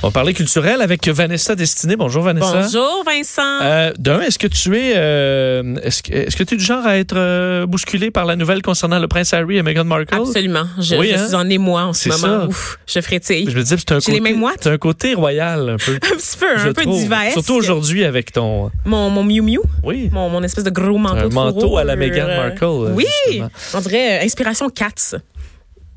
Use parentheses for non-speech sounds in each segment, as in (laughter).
On va parler culturel avec Vanessa Destinée. Bonjour Vanessa. Bonjour Vincent. Euh, D'un, est-ce que tu es euh, est-ce que tu es du genre à être euh, bousculé par la nouvelle concernant le prince Harry et Meghan Markle? Absolument. Je, Oui, je hein? suis en émoi en ce moment. ça. Ouf, je frétille. Je me dis c'est un les côté un côté royal un peu. (laughs) un petit peu, je un peu trouve. divers. Surtout aujourd'hui avec ton Mon, mon Miu Miu, oui, mon, mon espèce de gros manteau. un trop manteau à la Meghan Markle. Oui, justement. on dirait inspiration Cats.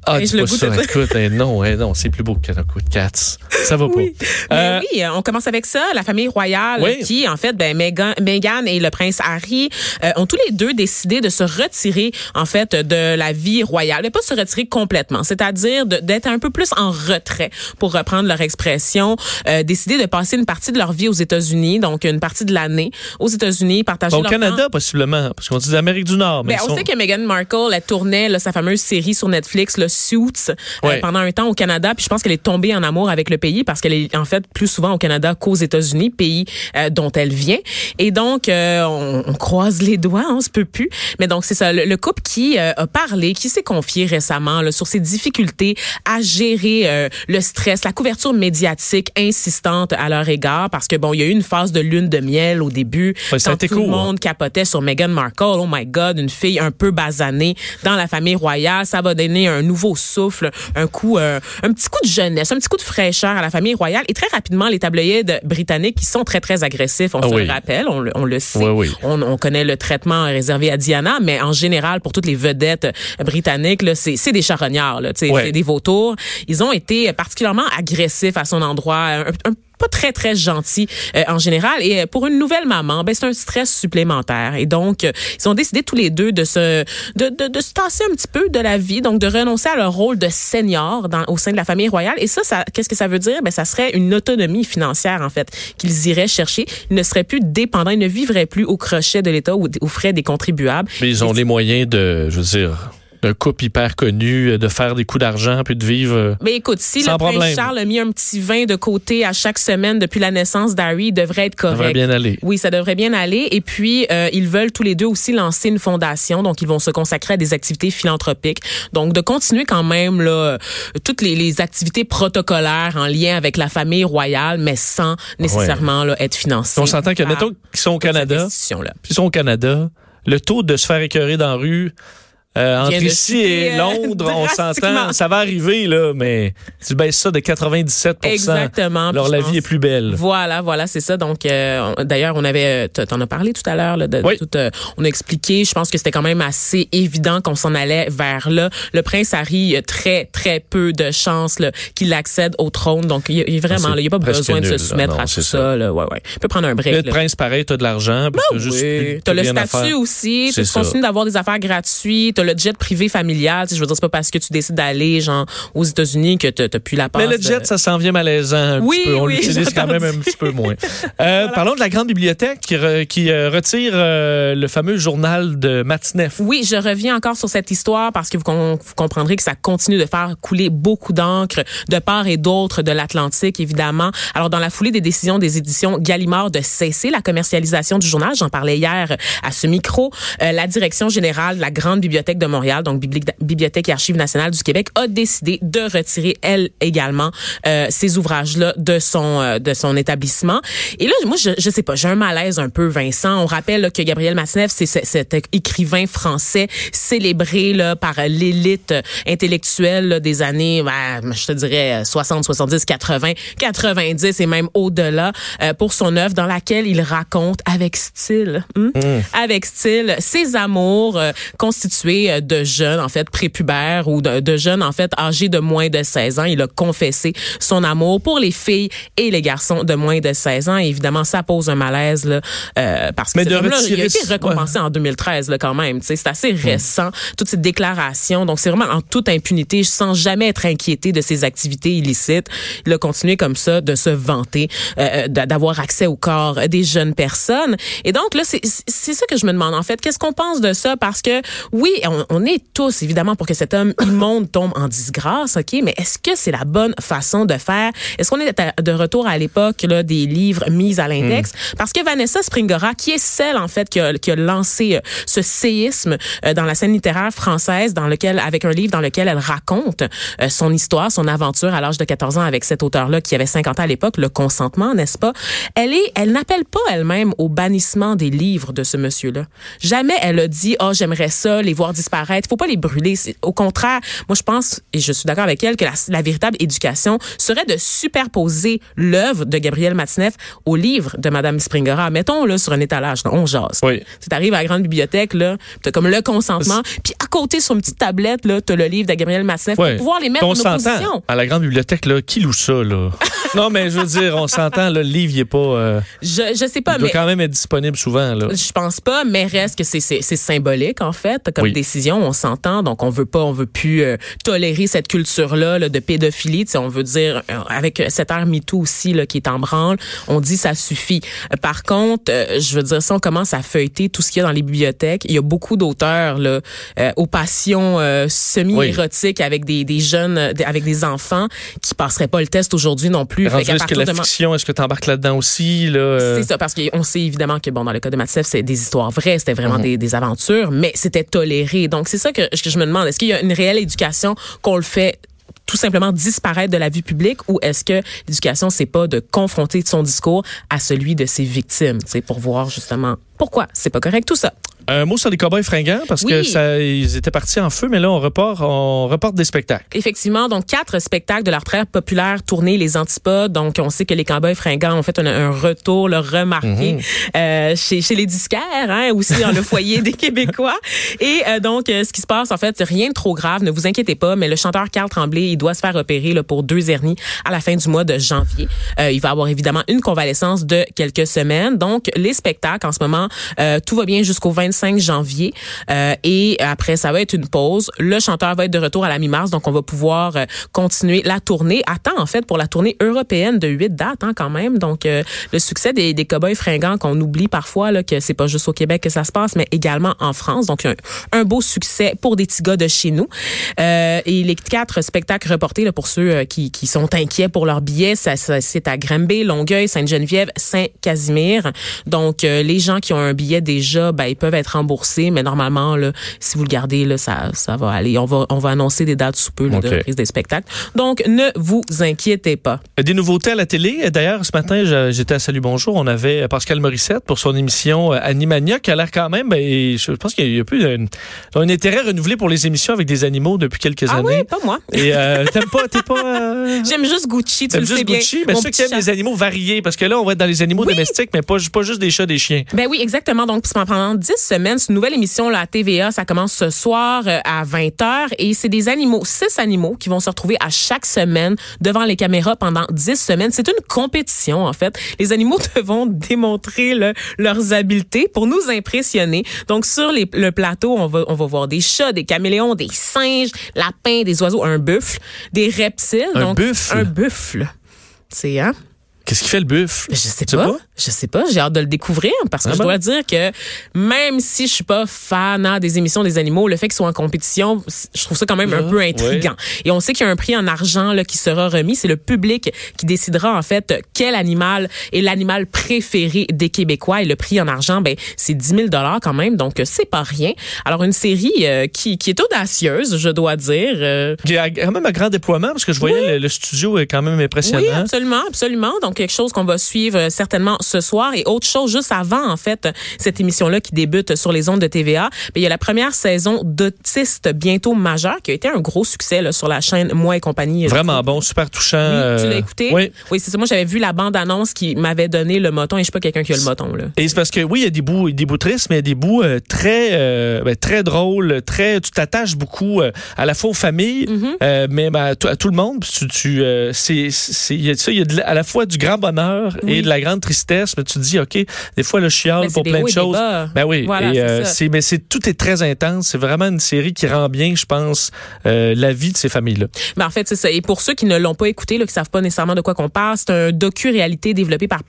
Ah, dis pas ça. Écoute, eh, non, eh, non, c'est plus beau que coup de Cats. Ça va Oui. pas. Euh, Mais oui, on commence avec ça. La famille royale Oui. qui, en fait, ben, Meghan, Meghan et le prince Harry euh, ont tous les deux décidé de se retirer, en fait, de la vie royale. Mais pas se retirer complètement, c'est-à-dire d'être un peu plus en retrait, pour reprendre leur expression. Euh, décider de passer une partie de leur vie aux États-Unis, donc une partie de l'année aux États-Unis, partager Au leur Canada, temps. possiblement, parce qu'on dit d'Amérique du Nord. Mais Ben, on sont- sait que Meghan Markle, elle tournait là, sa fameuse série sur Netflix, le Suits, euh, pendant un temps au Canada. Puis je pense qu'elle est tombée en amour avec le pays parce qu'elle est en fait plus souvent au Canada qu'aux États-Unis, pays euh, dont elle vient. Et donc, euh, on, on croise les doigts, on se peut plus. Mais donc, c'est ça, le, le couple qui euh, a parlé, qui s'est confié récemment là, sur ses difficultés à gérer euh, le stress, la couverture médiatique insistante à leur égard parce que, bon, il y a eu une phase de lune de miel au début. Ouais, quand tout le hein. monde capotait sur Meghan Markle. Oh my God, une fille un peu basanée dans la famille royale. Ça va donner un nouveau souffle, un coup, euh, un petit coup de jeunesse, un petit coup de fraîcheur à la famille royale. Et très rapidement, les tabloïds britanniques qui sont très, très agressifs, on Ah se oui. le rappelle, on le, on le sait. Oui, oui. On, on connaît le traitement réservé à Diana, mais en général, pour toutes les vedettes britanniques, là, c'est, des charognards, c'est des vautours. Ils ont été particulièrement agressifs à son endroit, un, un pas très très gentil euh, en général. Et euh, pour une nouvelle maman ben c'est un stress supplémentaire. Et donc euh, ils ont décidé tous les deux de se de, de, de se tasser un petit peu de la vie donc de renoncer à leur rôle de senior dans, au sein de la famille royale. Et ça ça qu'est-ce que ça veut dire? Ben ça serait une autonomie financière en fait qu'ils iraient chercher. Ils ne seraient plus dépendants. Ils ne vivraient plus au crochet de l'État ou aux frais des contribuables. Mais ils ont les moyens de, je veux dire, d'un couple hyper connu, de faire des coups d'argent puis de vivre. euh, Mais écoute, si Sans le prince problème. Charles a mis un petit vin de côté à chaque semaine depuis la naissance d'Harry, il devrait être Ça correct. devrait bien aller. Oui, ça devrait bien aller. Et puis, euh, ils veulent tous les deux aussi lancer une fondation. Donc, ils vont se consacrer à des activités philanthropiques. Donc, de continuer quand même là, euh, toutes les, les activités protocolaires en lien avec la famille royale, mais sans nécessairement là, être financés. On s'entend que, mettons qu'ils sont au Canada, ils sont au Canada, le taux de se faire écœurer dans la rue, euh, entre ici et euh, Londres, on s'entend, ça va arriver, là, mais tu baisses ça de 97% Exactement. Alors, la vie est plus belle. Voilà, voilà, c'est ça. Donc, euh, d'ailleurs, on avait, t- t'en as parlé tout à l'heure, là, de, Oui. tout, euh, on a expliqué. Je pense que c'était quand même assez évident qu'on s'en allait vers là. Le prince Harry a très, très peu de chances qu'il accède au trône. Donc, il y a, il y vraiment, Ah, là, il n'y a pas besoin de se soumettre Non, à tout ça. ça. là. Ouais, ouais. Il peut prendre un break. Le là. prince, pareil, t'as de l'argent, puis t'as Oui, le statut aussi, tu continues d'avoir des affaires gratuites, t'as le jet privé familial, je veux dire c'est pas parce que tu décides d'aller genre aux États-Unis que t'as plus la passe. Mais le de- jet, ça s'en vient malaisant un Oui, petit peu. On oui, l'utilise quand même un petit peu moins. (laughs) Euh, Parlons de la grande bibliothèque qui, re- qui euh, retire euh, le fameux journal de Matinef. Oui, je reviens encore sur cette histoire parce que vous, com- vous comprendrez que ça continue de faire couler beaucoup d'encre de part et d'autre de l'Atlantique, évidemment. Alors, dans la foulée des décisions des éditions Gallimard de cesser la commercialisation du journal, j'en parlais hier à ce micro, la direction générale de la Grande Bibliothèque de Montréal, donc Bibli- Bibliothèque et Archives nationales du Québec, a décidé de retirer, elle également, euh, ces ouvrages-là de son, euh, de son établissement. Et là, moi, je, je sais pas, j'ai un malaise un peu, Vincent. On rappelle là, que Gabriel Masneff, c'est ce- cet écrivain français célébré là, par l'élite intellectuelle là, des années, ben, je te dirais 60, 70, 80, 90 et même au-delà euh, pour son œuvre dans laquelle il raconte avec style, hein, avec style, ses amours euh, constitués euh, de jeunes en fait prépubères ou de, de jeunes en fait âgés de moins de 16 ans. Il a confessé son amour pour les filles et les garçons de moins de 16 ans. Et évidemment, ça pose un malaise là, euh, parce que homme-là, il a été récompensé en 2013 là, quand même. C'est assez récent, toutes ces déclarations. Donc, c'est vraiment en toute impunité, sans jamais être inquiété de ses activités illicites. Il a continué comme ça de se vanter euh, d'a- d'avoir accès au corps des jeunes personnes. Et donc, là, c'est c'est ça que je me demande, en fait. Qu'est-ce qu'on pense de ça? Parce que, oui, on, on, on est tous évidemment pour que cet homme immonde tombe en disgrâce, ok, mais est-ce que c'est la bonne façon de faire? Est-ce qu'on est de retour à l'époque là des livres mis à l'index? Parce que Vanessa Springora, qui est celle en fait qui a, qui a lancé euh, ce séisme euh, dans la scène littéraire française, dans lequel avec un livre dans lequel elle raconte euh, son histoire, son aventure à l'âge de 14 ans avec cet auteur-là qui avait 50 ans à l'époque, le consentement, n'est-ce pas? Elle est, elle n'appelle pas elle-même au bannissement des livres de ce monsieur-là. Jamais elle a dit oh j'aimerais ça les voir disparaître. Faut pas les brûler. Au contraire, moi je pense et je suis d'accord avec elle que la, la véritable éducation serait de superposer l'œuvre de Gabriel Matineff au livre de Madame Springora. Mettons là sur un étalage, là, on jase. Oui. Tu arrives à la grande bibliothèque là, t'as comme le consentement, puis à côté sur une petite tablette là, t'as le livre de Gabriel Matineff Ouais. pour pouvoir les mettre on en opposition. À la grande bibliothèque, là, qui loue ça, là? (laughs) non, mais je veux dire, on s'entend, le livre, il est pas. euh, Je je sais pas il doit mais quand même être disponible souvent, là. Je pense pas, mais reste que c'est symbolique en fait comme Oui. Décision. On s'entend, donc on veut pas, on veut plus euh, tolérer cette culture là, de pédophilie. On veut dire euh, avec cette ère MeToo aussi là qui est en branle, on dit ça suffit. Euh, Par contre, euh, je veux dire si on commence à feuilleter tout ce qu'il y a dans les bibliothèques, il y a beaucoup d'auteurs là euh, aux passions euh, semi-érotiques avec des des jeunes, euh, avec des enfants qui passeraient pas le test aujourd'hui non plus. Est-ce que la de fiction, est-ce que tu embarques là-dedans aussi, là? euh, c'est ça, parce qu'on sait évidemment que bon dans le cas de Matsef, c'est des histoires vraies, c'était vraiment Mhm. des, des aventures, mais c'était toléré. Donc c'est ça que, je me demande. Est-ce qu'il y a une réelle éducation qu'on le fait tout simplement disparaître de la vue publique ou est-ce que l'éducation c'est pas de confronter son discours à celui de ses victimes, c'est pour voir justement pourquoi c'est pas correct tout ça. Un mot sur les cowboys fringants, parce que Oui. ça, ils étaient partis en feu, mais là, on reporte, on reporte des spectacles. Effectivement, donc quatre spectacles de leur très populaire tournée Les Antipodes. Donc on sait que les Cowboys fringants ont fait un, un retour le remarqué Mhm. euh, chez, chez les disquaires, hein, aussi dans le foyer des (laughs) Québécois. Et euh, donc euh, ce qui se passe en fait, rien de trop grave. Ne vous inquiétez pas, mais le chanteur Carl Tremblay, il doit se faire opérer là, pour deux hernies à la fin du mois de janvier. Euh, il va avoir évidemment une convalescence de quelques semaines. Donc les spectacles en ce moment, euh, tout va bien jusqu'au 25 janvier. Euh, et après, ça va être une pause. Le chanteur va être de retour à la mi-mars, donc on va pouvoir euh, continuer la tournée. Temps, en fait, pour la tournée européenne de huit dates, hein, quand même. Donc, euh, le succès des, des Cowboys fringants qu'on oublie parfois, là, que c'est pas juste au Québec que ça se passe, mais également en France. Donc, un, beau succès pour des petits de chez nous. Euh, et les quatre spectacles reportés, là, pour ceux qui, qui sont inquiets pour leurs billets, ça, ça- c'est à Granby, Longueuil, Sainte-Geneviève, Saint-Casimir. Donc, les gens qui ont un billet déjà, ben, ils peuvent être remboursés, mais normalement, là, si vous le gardez, là, ça, ça va aller. On va, on va annoncer des dates sous peu là, de OK. reprise des spectacles. Donc, ne vous inquiétez pas. Des nouveautés à la télé. D'ailleurs, ce matin, j'étais à Salut Bonjour. On avait Pascal Morissette pour son émission euh, Animania, qui a l'air quand même, ben, je pense qu'il y a plus un, un intérêt renouvelé pour les émissions avec des animaux depuis quelques Ah années. oui, pas moi. Et euh, (laughs) t'aimes pas, t'es pas. euh, J'aime juste Gucci, tu le sais juste bien. Gucci, mais Mon ceux qui aiment chat. les animaux variés, parce que là, on va être dans les animaux Oui. domestiques, mais pas, pas juste des chats, des chiens. Ben oui, exactement. Donc, pendant 10 semaines, c'est une nouvelle émission là, à TVA. Ça commence ce soir euh, à 20h et c'est des animaux, six animaux qui vont se retrouver à chaque semaine devant les caméras pendant 10 semaines. C'est une compétition, en fait. Les animaux (laughs) devront démontrer là, leurs habiletés pour nous impressionner. Donc, sur les- le plateau, on va, on va voir des chats, des caméléons, des singes, lapins, des oiseaux, un buffle, des reptiles. Un donc, buffle? Un buffle. C'est, hein? Qu'est-ce qui fait le buffle? Je sais pas? Je sais pas. J'ai hâte de le découvrir parce que Ah je bon? dois dire que même si je suis pas fan hein, des émissions des animaux, le fait qu'ils soient en compétition, je trouve ça quand même un Ah, peu intriguant. Et on sait qu'il y a un prix en argent là, qui sera remis. C'est le public qui décidera en fait quel animal est l'animal préféré des Québécois. Et le prix en argent, ben c'est 10 000 dollars quand même. Donc euh, c'est pas rien. Alors une série euh, qui, qui est audacieuse, je dois dire. Euh, Il y a quand même un grand déploiement, parce que je voyais le, le studio est quand même impressionnant. Oui, absolument, absolument. Donc quelque chose qu'on va suivre euh, certainement ce soir et autre chose juste avant en fait cette émission là qui débute sur les ondes de TVA. Ben, il y a la première saison d'autiste bientôt majeur qui a été un gros succès là, sur la chaîne Moi et compagnie. Vraiment bon, super touchant. Oui, tu l'as euh, écouté? Oui. Oui, c'est ça. Moi, j'avais vu la bande-annonce qui m'avait donné le moton et je suis pas quelqu'un qui a le moton, là. Et c'est parce que oui, il y a des bouts, des bouts tristes, mais il y a des bouts euh, très, euh, ben, très drôles, très. Tu t'attaches beaucoup euh, à la fois aux familles, Mm-hmm. euh, mais ben, à, tout- à tout le monde. Tu, tu, euh, c'est, c'est, il y a ça, il y a de à la fois du grand grand bonheur Oui. et de la grande tristesse, mais tu te dis, OK, des fois, le chiale pour plein de choses. Ben oui, Voilà, et, c'est euh, c'est, mais c'est, tout est très intense. C'est vraiment une série qui rend bien, je pense, euh, la vie de ces familles-là. Ben, en fait, c'est ça. Et pour ceux qui ne l'ont pas écouté, là, qui savent pas nécessairement de quoi qu'on parle, c'est un docu-réalité développé par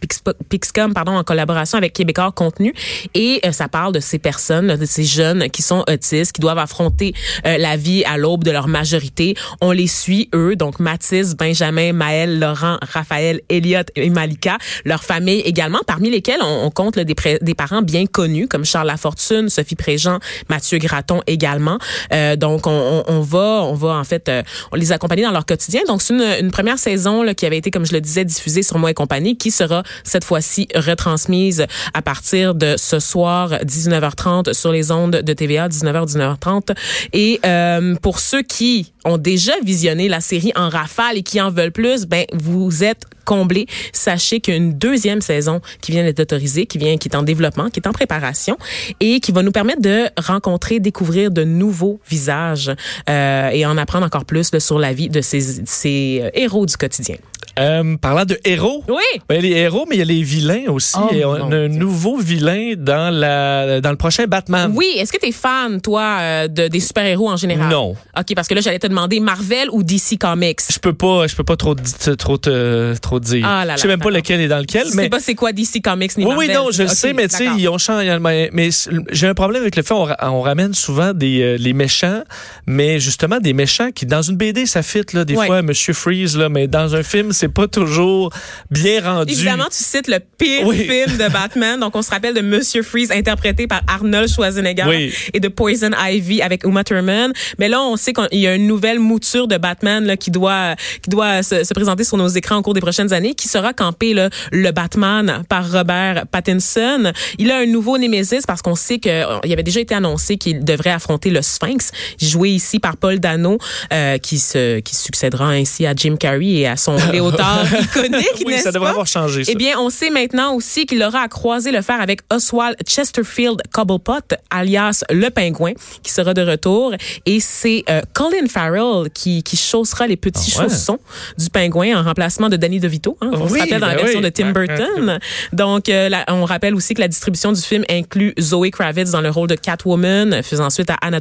Pixcom, pardon, en collaboration avec Québécois Contenu. Et euh, ça parle de ces personnes, de ces jeunes qui sont autistes, qui doivent affronter euh, la vie à l'aube de leur majorité. On les suit, eux, donc Mathis, Benjamin, Maël, Laurent, Raphaël, Elliot et Malika, leur famille également, parmi lesquels on, on compte là, des, des parents bien connus, comme Charles Lafortune, Sophie Préjean, Mathieu Graton également. Euh, donc, on, on, on va, on va en fait, euh, on les accompagner dans leur quotidien. Donc, c'est une, une première saison là, qui avait été, comme je le disais, diffusée sur Moi et compagnie, qui sera cette fois-ci retransmise à partir de ce soir 19h30 sur les ondes de TVA 19h 19h30. Et euh, pour ceux qui ont déjà visionné la série en rafale et qui en veulent plus, ben vous êtes comblés. Sachez qu'il y a une deuxième saison qui vient d'être autorisée, qui vient, qui est en développement, qui est en préparation et qui va nous permettre de rencontrer, découvrir de nouveaux visages euh, et en apprendre encore plus là, sur la vie de ces, ces euh, héros du quotidien. Euh, parlant de héros. Oui. Ben, il y a les héros, mais il y a les vilains aussi. Oh, et on a un nouveau vilain dans la dans le prochain Batman. Oui, est-ce que tu es fan, toi, euh, de, des super-héros en général? Non. OK, parce que là, j'allais te demander Marvel ou DC Comics. Je peux pas, je peux pas trop trop te, trop te dire. Ah là là, je sais même pas lequel est dans lequel, Je mais sais pas c'est quoi DC Comics ni oui, Marvel. oui, non, je le sais, mais tu sais, ils ont changé. Mais, j'ai un problème avec le fait on, on ramène souvent des euh, les méchants, mais justement des méchants qui dans une BD ça fit là, des Ouais. fois Monsieur Freeze là, mais dans un film c'est pas toujours bien rendu. Évidemment, tu cites le pire Oui. film de Batman. Donc, on se rappelle de Monsieur Freeze, interprété par Arnold Schwarzenegger, Oui. et de Poison Ivy avec Uma Thurman. Mais là, on sait qu'il y a une nouvelle mouture de Batman là, qui doit qui doit se, se présenter sur nos écrans au cours des prochaines années, qui sera campé là, le Batman par Robert Pattinson. Il a un nouveau Némésis parce qu'on sait que euh, il avait déjà été annoncé qu'il devrait affronter le Sphinx, joué ici par Paul Dano, euh, qui se qui succédera ainsi à Jim Carrey et à son (laughs) (laughs) iconique. oui, n'est-ce ça devrait avoir changé. Ça. Eh bien, on sait maintenant aussi qu'il aura à croiser le fer avec Oswald Chesterfield Cobblepot, alias le pingouin, qui sera de retour. Et c'est euh, Colin Farrell qui, qui chaussera les petits Ah ouais? chaussons du pingouin en remplacement de Danny DeVito. Hein, on se rappelle dans la ben version oui. de Tim Burton. Donc, euh, la- on rappelle aussi que la distribution du film inclut Zoe Kravitz dans le rôle de Catwoman, faisant suite à Anna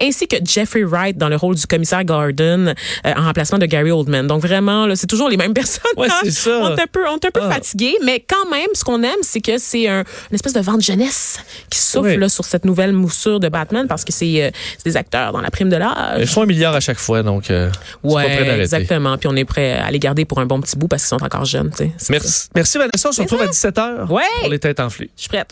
ainsi que Jeffrey Wright dans le rôle du commissaire Gordon, euh, en remplacement de Gary Oldman. Donc, vraiment, là, c'est toujours les mêmes personnes. Ouais, c'est ça. On est un peu, on est un peu Ah. fatigué, mais quand même, ce qu'on aime, c'est que c'est un, une espèce de vent de jeunesse qui souffle Oui. là, sur cette nouvelle moussure de Batman parce que c'est euh, c'est des acteurs dans la prime de l'âge. Ils font un milliard à chaque fois, donc euh, c'est pas prêt Ouais, exactement. Puis on est prêt à les garder pour un bon petit bout parce qu'ils sont encore jeunes. ça. Merci, merci Vanessa. On se retrouve à 17h Ouais. pour les têtes enflées. Je suis prête.